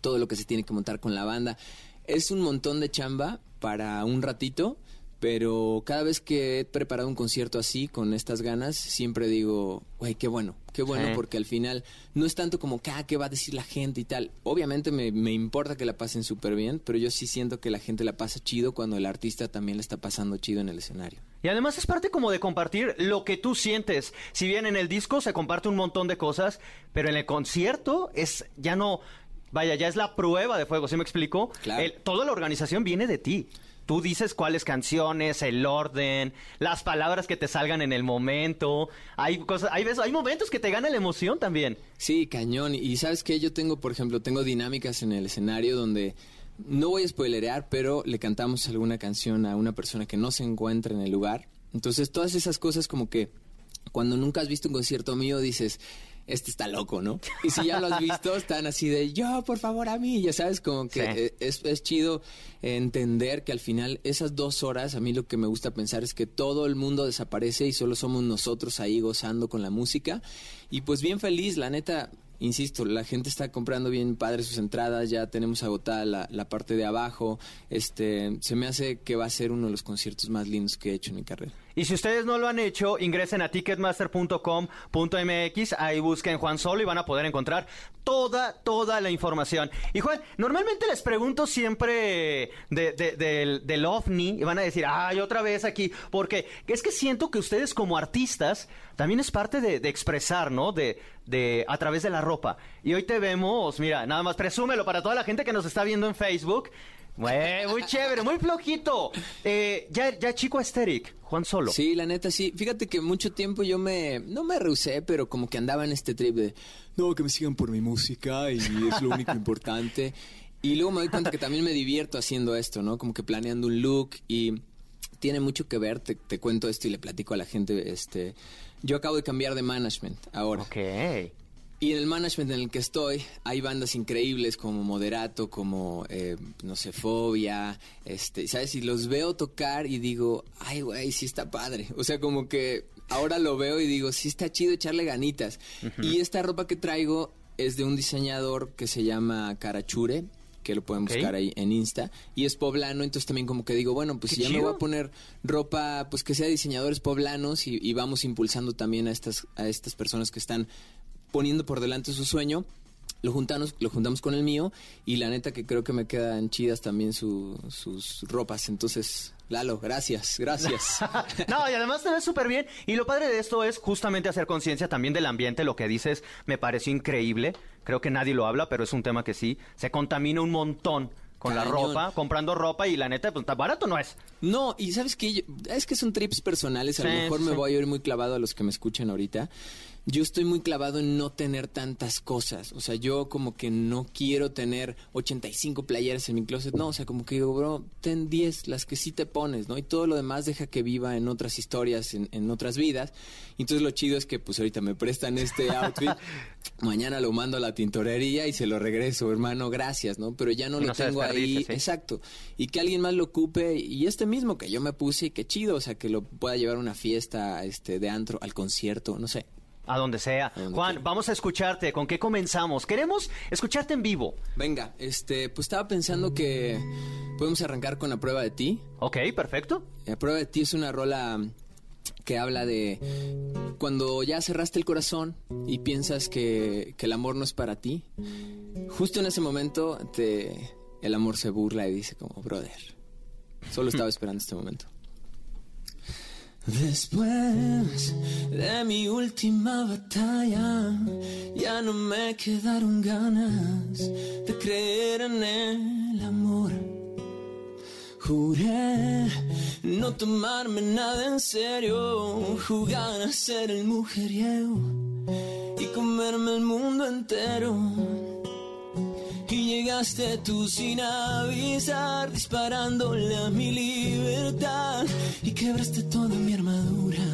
todo lo que se tiene que montar con la banda. Es un montón de chamba para un ratito pero cada vez que he preparado un concierto así, con estas ganas, siempre digo, güey, qué bueno, qué bueno, porque al final no es tanto como, ah, ¿qué va a decir la gente y tal? Obviamente me, me importa que la pasen súper bien, pero yo sí siento que la gente la pasa chido cuando el artista también la está pasando chido en el escenario. Y además es parte como de compartir lo que tú sientes. Si bien en el disco se comparte un montón de cosas, pero en el concierto es ya no, vaya, ya es la prueba de fuego, ¿sí me explico? Claro. toda la organización viene de ti tú dices cuáles canciones, el orden, las palabras que te salgan en el momento. Hay cosas, hay veces, hay momentos que te gana la emoción también. Sí, cañón. Y sabes que yo tengo, por ejemplo, tengo dinámicas en el escenario donde no voy a spoilerear, pero le cantamos alguna canción a una persona que no se encuentra en el lugar. Entonces, todas esas cosas como que cuando nunca has visto un concierto mío dices, este está loco, ¿no? Y si ya lo has visto, están así de, yo, por favor, a mí, ya sabes, como que eh, es, es, chido entender que al final esas dos horas, a mí lo que me gusta pensar es que todo el mundo desaparece y solo somos nosotros ahí gozando con la música. Y pues bien feliz, la neta, insisto, la gente está comprando bien padre sus entradas, ya tenemos agotada la, la, parte de abajo, este, se me hace que va a ser uno de los conciertos más lindos que he hecho en mi carrera. Y si ustedes no lo han hecho, ingresen a ticketmaster.com.mx, ahí busquen Juan Solo y van a poder encontrar toda, toda la información. Y Juan, normalmente les pregunto siempre de, del, OVNI y van a decir, ay, otra vez aquí, porque es que siento que ustedes como artistas también es parte de, expresar, ¿no? De, de, a través de la ropa. Y hoy te vemos, mira, nada más presúmelo para toda la gente que nos está viendo en Facebook. Muy, muy chévere, muy flojito. Eh, ya, ya chico aesthetic, Juan Solo. Sí, la neta, sí. Fíjate que mucho tiempo yo me, no me rehusé, pero como que andaba en este trip de, no, que me sigan por mi música y es lo único importante. Y luego me doy cuenta que también me divierto haciendo esto, ¿no? Como que planeando un look y tiene mucho que ver, te, te cuento esto y le platico a la gente, este, yo acabo de cambiar de management ahora. Ok. Y en el management en el que estoy hay bandas increíbles como Moderato, como, eh, no sé, Fobia, este, ¿sabes? Y los veo tocar y digo, ay, güey, sí está padre. O sea, como que ahora lo veo y digo, sí está chido echarle ganitas. Y esta ropa que traigo es de un diseñador que se llama Carachure, que lo pueden buscar ahí en Insta, y es poblano, entonces también como que digo, bueno, pues si ya me voy a poner ropa, pues que sea diseñadores poblanos y, y, vamos impulsando también a estas, a estas personas que están poniendo por delante su sueño. Lo juntamos, lo juntamos con el mío y la neta que creo que me quedan chidas también sus ropas. Entonces, Lalo, gracias, gracias. no, y además te ves súper bien. Y lo padre de esto es justamente hacer conciencia también del ambiente. Lo que dices me pareció increíble. Creo que nadie lo habla, pero es un tema que sí. Se contamina un montón con la ropa, comprando ropa y la neta, pues barato no es. No, y sabes que es que son trips personales, a lo mejor me voy a ir muy clavado a los que me escuchan ahorita yo estoy muy clavado en no tener tantas cosas. O sea, yo como que no quiero tener 85 playeras en mi closet. No, o sea, como que digo, bro, ten 10, las que sí te pones, ¿no? Y todo lo demás deja que viva en otras historias, en, otras vidas. Y entonces lo chido es que pues ahorita me prestan este outfit. mañana lo mando a la tintorería y se lo regreso, hermano, gracias, ¿no? Pero ya no, lo tengo ahí. Exacto. Y que alguien más lo ocupe. Y este mismo que yo me puse y qué chido, o sea, que lo pueda llevar a una fiesta este, de antro, al concierto, no sé. A donde sea. Juan, vamos a escucharte. ¿Con qué comenzamos? Queremos escucharte en vivo. Venga, este, pues estaba pensando que podemos arrancar con la prueba de ti. Ok, perfecto. La prueba de ti es una rola que habla de cuando ya cerraste el corazón y piensas que, que el amor no es para ti. Justo en ese momento te, el amor se burla y dice como, brother, solo estaba esperando este momento. Después de mi última batalla, ya no me quedaron ganas de creer en el amor. Juré no tomarme nada en serio, jugar a ser el mujeriego y comerme el mundo entero. Y llegaste tú sin avisar, disparándole a mi libertad y quebraste toda mi armadura.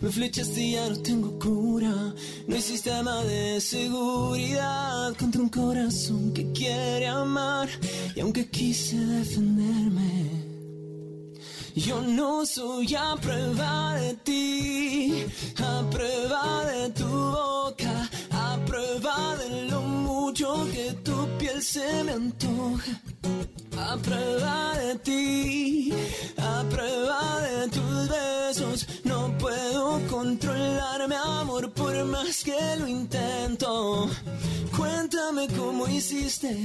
Me flechaste y ya no tengo cura. No hay sistema de seguridad contra un corazón que quiere amar. Y aunque quise defenderme, yo no soy a prueba de ti, a prueba de tu boca, a prueba de lo mucho que tu piel se me antoja. A prueba de ti, a prueba de tus besos, no puedo controlarme, amor, por más que lo intento. Cuéntame cómo hiciste,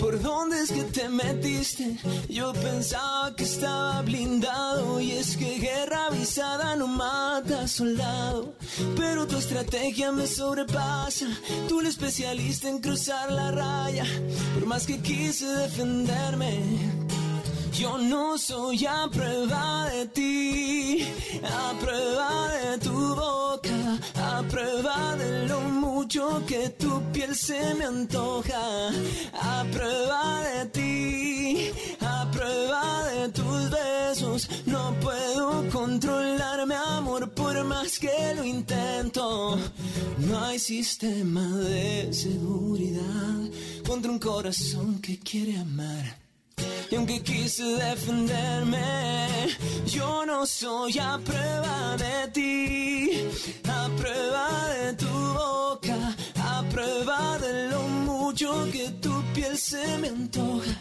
por dónde es que te metiste. Yo pensaba que estaba blindado y es que guerra avisada no mata soldado. Pero tu estrategia me sobrepasa, tú el especialista en cruzar la raya. Por más que quise defenderme. Yo no soy a prueba de ti, a prueba de tu boca, a prueba de lo mucho que tu piel se me antoja, a prueba de ti, a prueba de tus besos. No puedo controlarme, amor, por más que lo intento. No hay sistema de seguridad contra un corazón que quiere amar. Y aunque quise defenderme, yo no soy a prueba de ti, a prueba de tu boca, a prueba de lo mucho que tu piel se me antoja.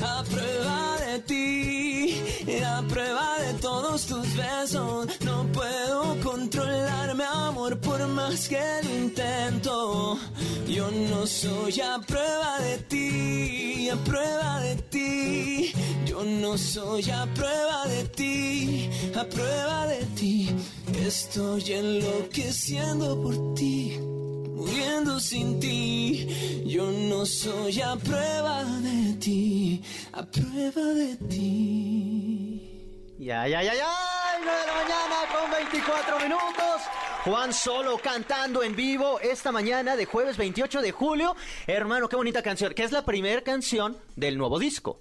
A prueba de ti, a prueba de todos tus besos, no puedo controlarme, amor, por más que lo intento. Yo no soy a prueba de ti, a prueba de ti. Yo no soy a prueba de ti, a prueba de ti. Estoy enloqueciendo por ti muriendo sin ti. Yo no soy a prueba de ti, a prueba de ti. Ya, ya, ya, ya, 9 de la mañana con 24 minutos. Juan Solo cantando en vivo esta mañana de jueves 28 de julio. Hermano, qué bonita canción, que es la primera canción del nuevo disco.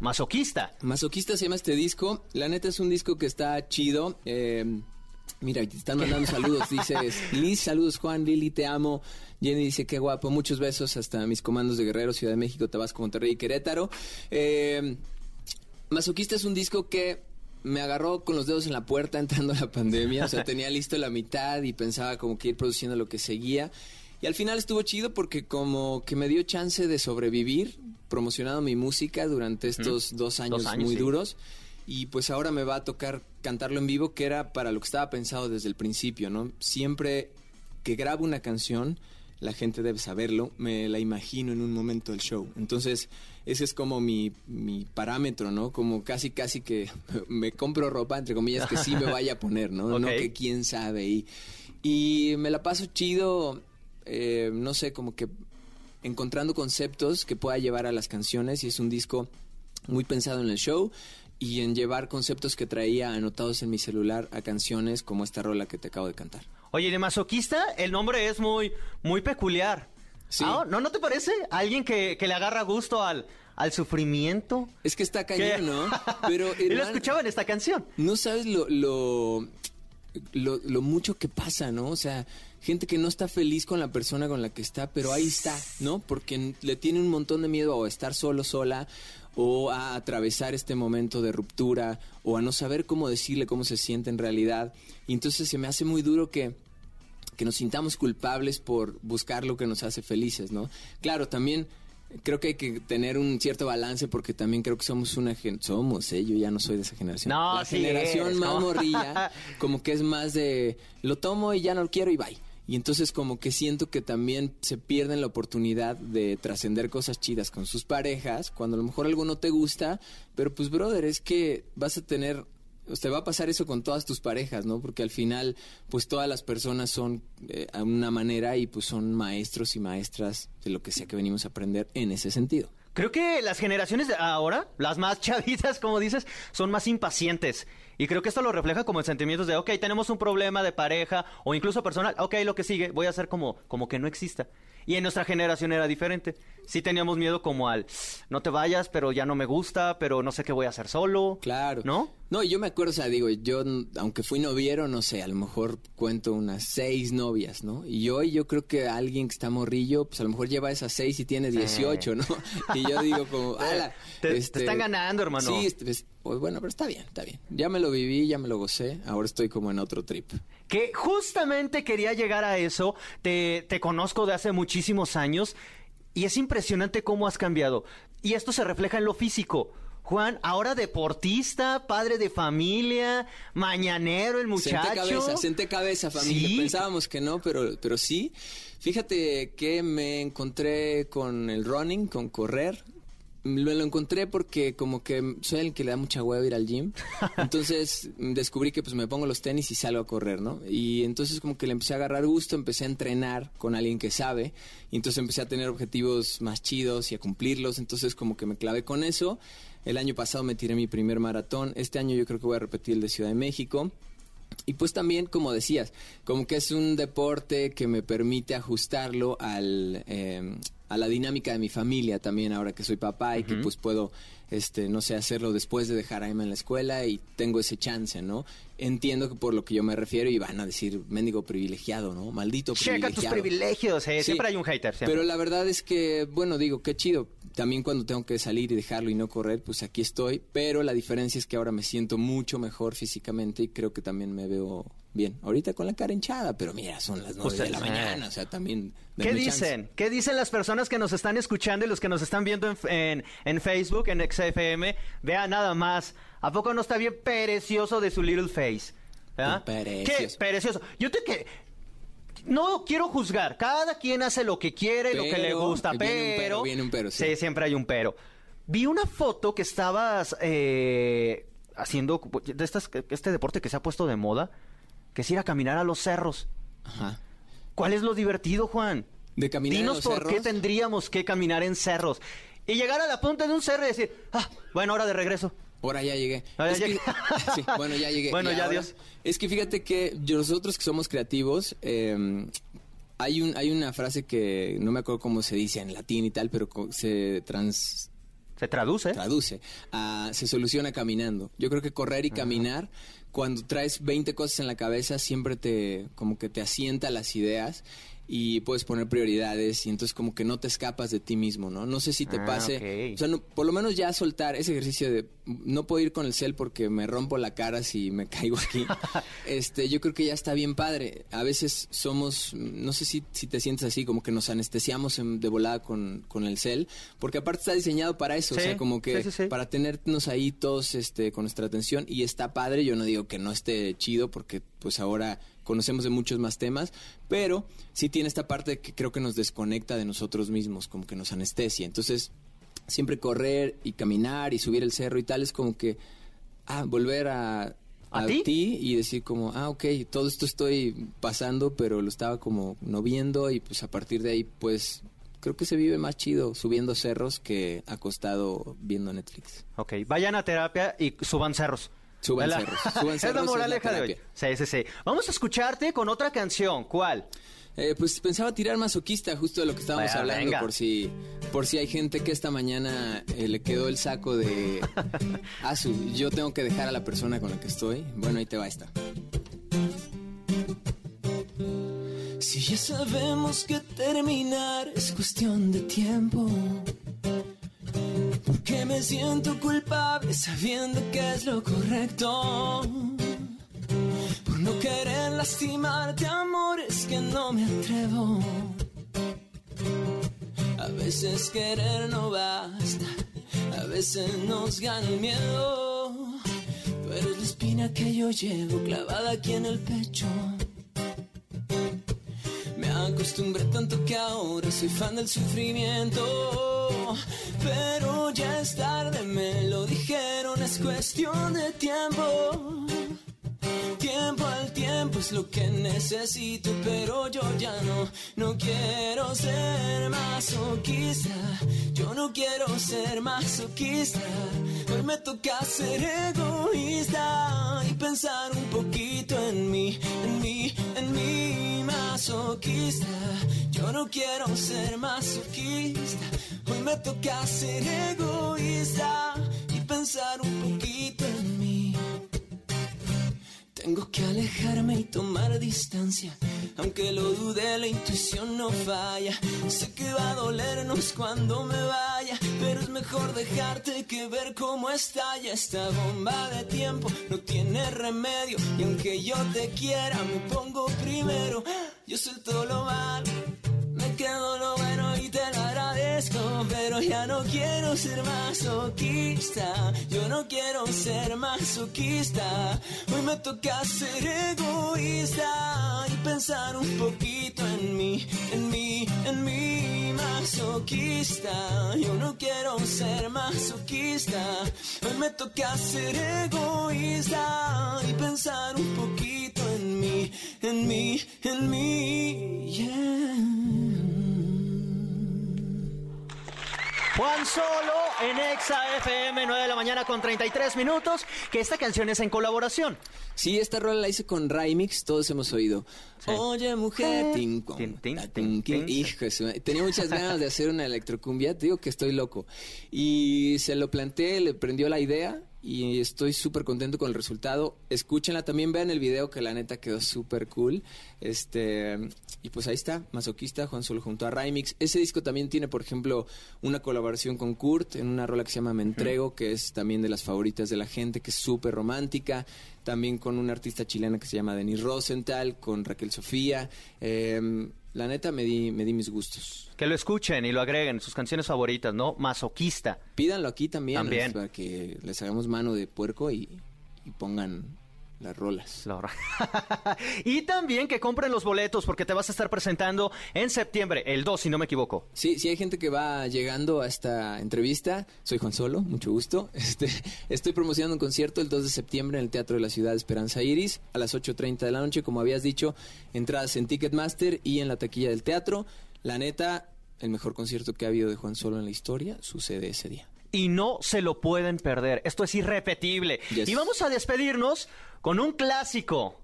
Masoquista. Masoquista se llama este disco. La neta es un disco que está chido. Eh, mira, te están mandando saludos. Dices, Liz, saludos Juan, Lili, te amo. Jenny dice, qué guapo, muchos besos hasta mis comandos de Guerrero, Ciudad de México, Tabasco, Monterrey y Querétaro. Eh, Masoquista es un disco que me agarró con los dedos en la puerta entrando a la pandemia. O sea, tenía listo la mitad y pensaba como que ir produciendo lo que seguía. Y al final estuvo chido porque como que me dio chance de sobrevivir promocionando mi música durante estos dos años, años, muy sí. duros. Y pues ahora me va a tocar cantarlo en vivo, que era para lo que estaba pensado desde el principio, ¿no? Siempre que grabo una canción, la gente debe saberlo, me la imagino en un momento del show. Entonces, ese es como mi, mi parámetro, ¿no? Como casi, casi que me compro ropa, entre comillas, que sí me vaya a poner, ¿no? No que quién sabe. Y, y me la paso chido, eh, no sé, como que encontrando conceptos que pueda llevar a las canciones y es un disco muy pensado en el show y en llevar conceptos que traía anotados en mi celular a canciones como esta rola que te acabo de cantar. Oye, de masoquista, el nombre es muy, muy peculiar. Sí. Ah, ¿No, ¿No te parece? Alguien que, que le agarra gusto al, al sufrimiento. Es que está ¿Qué? cañón, ¿no? Pero y lo escuchaba en esta canción. no sabes lo, lo, lo, lo mucho que pasa, ¿no? O sea, gente que no está feliz con la persona con la que está, pero ahí está, ¿no? Porque le tiene un montón de miedo a estar solo, sola, o a atravesar este momento de ruptura, o a no saber cómo decirle cómo se siente en realidad. Y entonces se me hace muy duro que que nos sintamos culpables por buscar lo que nos hace felices, ¿no? Claro, también creo que hay que tener un cierto balance porque también creo que somos una gen somos, ¿eh? Yo ya no soy de esa generación. No, La sí generación eres, más ¿no? morrilla, como que es más de lo tomo y ya no lo quiero y bye. Y entonces como que siento que también se pierden la oportunidad de trascender cosas chidas con sus parejas, cuando a lo mejor algo no te gusta, pero pues brother, es que vas a tener pues, te va a pasar eso con todas tus parejas, ¿no? Porque al final, pues todas las personas son eh, a una manera y pues son maestros y maestras de lo que sea que venimos a aprender en ese sentido. Creo que las generaciones de ahora, las más chavitas, como dices, son más impacientes. Y creo que esto lo refleja como en sentimientos de, ok, tenemos un problema de pareja o incluso personal, ok, lo que sigue, voy a hacer como, como que no exista. Y en nuestra generación era diferente. Sí teníamos miedo como al, no te vayas, pero ya no me gusta, pero no sé qué voy a hacer solo. Claro. ¿No? No, yo me acuerdo, o sea, digo, yo, aunque fui noviero, no sé, a lo mejor cuento unas seis novias, ¿no? Y hoy yo creo que alguien que está morrillo, pues a lo mejor lleva esas seis y tiene 18, ¿no? Y yo digo como, ala. Te, este, están ganando, hermano. Sí, este, pues, bueno, pero está bien, está bien. Ya me lo viví, ya me lo gocé, ahora estoy como en otro trip. Que justamente quería llegar a eso, te, te conozco de hace muchísimos años y es impresionante cómo has cambiado. Y esto se refleja en lo físico. Juan, ahora deportista, padre de familia, mañanero, el muchacho. Senté cabeza, senté cabeza, familia. Pensábamos que no, pero, pero sí. Fíjate que me encontré con el running, con correr. Me lo encontré porque como que soy el que le da mucha hueva ir al gym. Entonces descubrí que pues me pongo los tenis y salgo a correr, ¿no? Y entonces como que le empecé a agarrar gusto, empecé a entrenar con alguien que sabe. Y entonces empecé a tener objetivos más chidos y a cumplirlos. Entonces como que me clavé con eso. El año pasado me tiré mi primer maratón. Este año yo creo que voy a repetir el de Ciudad de México. Y pues también, como decías, como que es un deporte que me permite ajustarlo al, eh, a la dinámica de mi familia también ahora que soy papá y que pues puedo este no sé hacerlo después de dejar a Emma en la escuela y tengo ese chance no entiendo que por lo que yo me refiero y van a decir mendigo privilegiado no maldito Checa tus privilegios eh. siempre hay un hater pero la verdad es que bueno digo qué chido. También cuando tengo que salir y dejarlo y no correr pues aquí estoy. Pero la diferencia es que ahora me siento mucho mejor físicamente y creo que también me veo bien. Ahorita con la cara hinchada, pero mira, son las nueve de la mañana, o sea, también... ¿Qué dicen? ¿Qué dicen las personas que nos están escuchando y los que nos están viendo en, en, Facebook, en XFM? Vea nada más. ¿A poco no está bien precioso de su little face? ¿Ah? Precioso. ¿Qué? Precioso. Yo te que... No quiero juzgar. Cada quien hace lo que quiere y lo que le gusta, pero... Viene un pero, sí. sí. siempre hay un pero. Vi una foto que estabas eh, haciendo de estas, este deporte que se ha puesto de moda que es ir a caminar a los cerros. Ajá. ¿Cuál es lo divertido, Juan? De caminar Dinos a los por qué tendríamos que caminar en cerros. Y llegar a la punta de un cerro y decir, ah, bueno, hora de regreso. Ahora ya llegué. Ahora ya llegué. sí, bueno, ya llegué. Bueno, ya Dios. Es que fíjate que nosotros que somos creativos, eh, hay, un, hay una frase que no me acuerdo cómo se dice en latín y tal, pero se trans... Se traduce. Traduce. se soluciona caminando. Yo creo que correr y caminar cuando traes 20 cosas en la cabeza, siempre te, como que te asienta las ideas y puedes poner prioridades y entonces como que no te escapas de ti mismo, ¿no? No sé si te ah, pase, o sea, por lo menos ya soltar ese ejercicio de no puedo ir con el cel porque me rompo la cara si me caigo aquí. este, yo creo que ya está bien padre. A veces somos, no sé si, si te sientes así, como que nos anestesiamos de volada con, con el cel, porque aparte está diseñado para eso, o sea, como que para tenernos ahí todos este, con nuestra atención y está padre, yo no digo que no esté chido porque pues ahora conocemos de muchos más temas, pero sí tiene esta parte que creo que nos desconecta de nosotros mismos, como que nos anestesia. Entonces, siempre correr y caminar y subir el cerro y tal es como que, ah, volver a, a, ti? y decir como, ah, ok, todo esto estoy pasando, pero lo estaba como no viendo y pues a partir de ahí, pues creo que se vive más chido subiendo cerros que acostado viendo Netflix. Ok, vayan a terapia y suban cerros. Suban cerros. Suban cerros. es la moraleja de hoy. Sí, sí, sí. Vamos a escucharte con otra canción. ¿Cuál? Eh, pues pensaba tirar masoquista, justo de lo que estábamos hablando, por si por si hay gente que esta mañana eh, le quedó el saco de ah, yo tengo que dejar a la persona con la que estoy. Bueno, ahí te va esta. Si ya sabemos que terminar es cuestión de tiempo porque me siento culpable sabiendo que es lo correcto. Por no querer lastimarte, amores que no me atrevo. A veces querer no basta, a veces nos gana el miedo. Tú eres la espina que yo llevo clavada aquí en el pecho. Me acostumbré tanto que ahora soy fan del sufrimiento pero ya es tarde, me lo dijeron, es cuestión de tiempo. tiempo al tiempo es lo que necesito, pero yo ya no, no quiero ser masoquista. Yo no quiero ser masoquista. Hoy me toca ser egoísta y pensar un poquito en mí, en mí, en mí, masoquista. Yo no quiero ser masoquista. Hoy me toca ser egoísta y pensar un poquito en mí. Tengo que alejarme y tomar distancia. Aunque lo dude, la intuición no falla. Sé que va a dolernos cuando me vaya. Pero es mejor dejarte que ver cómo estalla esta bomba de tiempo. No tiene remedio. Y aunque yo te quiera, me pongo primero. Yo suelto lo malo. Pero ya no quiero ser masoquista. Yo no quiero ser masoquista. Hoy me toca ser egoísta y pensar un poquito en mí, en mí, en mí, masoquista. Yo no quiero ser masoquista. Hoy me toca ser egoísta y pensar un poquito en mí, en mí, en mí. Juan Solo en Exa FM 9 de la mañana con 33 minutos, que esta canción es en colaboración. Sí, esta rola la hice con Rymix, todos hemos oído. Oye, mujer, tin, Tin, tin, tin. hijo tenía muchas ganas de hacer una electrocumbia, te digo que estoy loco. Y se lo planteé, le prendió la idea y estoy súper contento con el resultado. Escúchenla, también vean el video que la neta quedó súper cool. Este, y pues ahí está, Masoquista, Juan Solo junto a Rymix. Ese disco también tiene, por ejemplo, una colaboración con Kurt en una rola que se llama Me Entrego, que es también de las favoritas de la gente, que es súper romántica. También con una artista chilena que se llama Denise Rosenthal, con Raquel Sofía. Eh, la neta me di, me di mis gustos. Que lo escuchen y lo agreguen, sus canciones favoritas, ¿no? Masoquista. Pídanlo aquí también, También. para que les hagamos mano de puerco y, y pongan las rolas. Y también que compren los boletos porque te vas a estar presentando en septiembre, el 2, si no me equivoco. Sí, sí hay gente que va llegando a esta entrevista. Soy Juan Solo, mucho gusto. Este, estoy promocionando un concierto el 2 de septiembre en el Teatro de la Ciudad Esperanza Iris a las 8.30 de la noche, como habías dicho, entradas en Ticketmaster y en la taquilla del teatro. La neta, el mejor concierto que ha habido de Juan Solo en la historia sucede ese día. Y no se lo pueden perder. Esto es irrepetible. Yes. Y vamos a despedirnos con un clásico.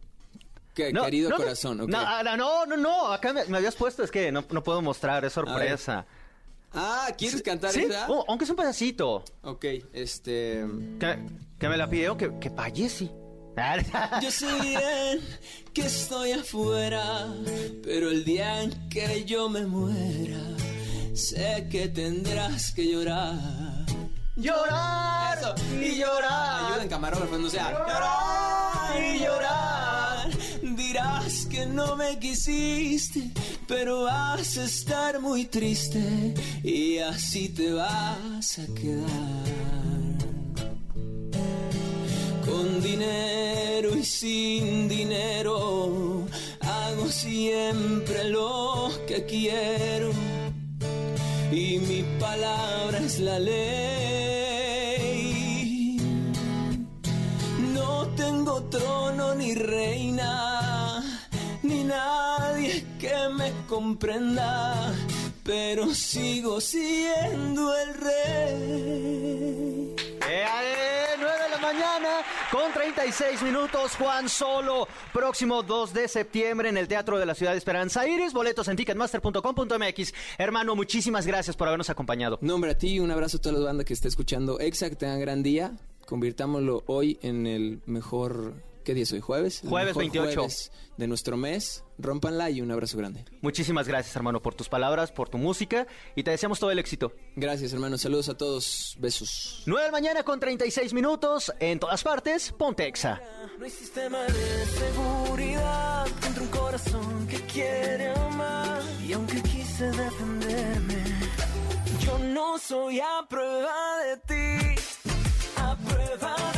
Que- No, querido no, corazón, ok. No, ah, no, no, no, acá me, me habías puesto, es que no, no puedo mostrar, es sorpresa. Ah, ¿quieres cantar ¿Sí? esa? Oh, aunque es un pedacito. Ok, este... Que, que me la pidió que, que fallece. Yo sé bien que estoy afuera, pero el día en que yo me muera, sé que tendrás que llorar. Llorar y llorar. Ayuden camarógrafos, no sea. Llorar y llorar. Dirás que no me quisiste, pero vas a estar muy triste y así te vas a quedar. Con dinero y sin dinero, hago siempre lo que quiero. Y mi palabra es la ley. No tengo trono ni reina, ni nadie que me comprenda, pero sigo siendo el rey. Eh, 9 de la mañana con 36 minutos. Juan Solo, próximo 2 de septiembre en el Teatro de la Ciudad de Esperanza Iris. Boletos en ticketmaster.com.mx. Hermano, muchísimas gracias por habernos acompañado. Nombre a ti, un abrazo a toda la banda que está escuchando Exa, que tengan gran día. Convirtámoslo hoy en el mejor. ¿Qué día es hoy? ¿Jueves? El Jueves mejor 28. jueves de nuestro mes. Rómpanla y un abrazo grande. Muchísimas gracias, hermano, por tus palabras, por tu música y te deseamos todo el éxito. Gracias, hermanos. Saludos a todos. Besos. 9 de la mañana con 36 minutos. En todas partes, Pontexa. No hay sistema de seguridad contra un corazón que quiere amar. Y aunque quise defenderme, yo no soy a prueba de ti, a prueba de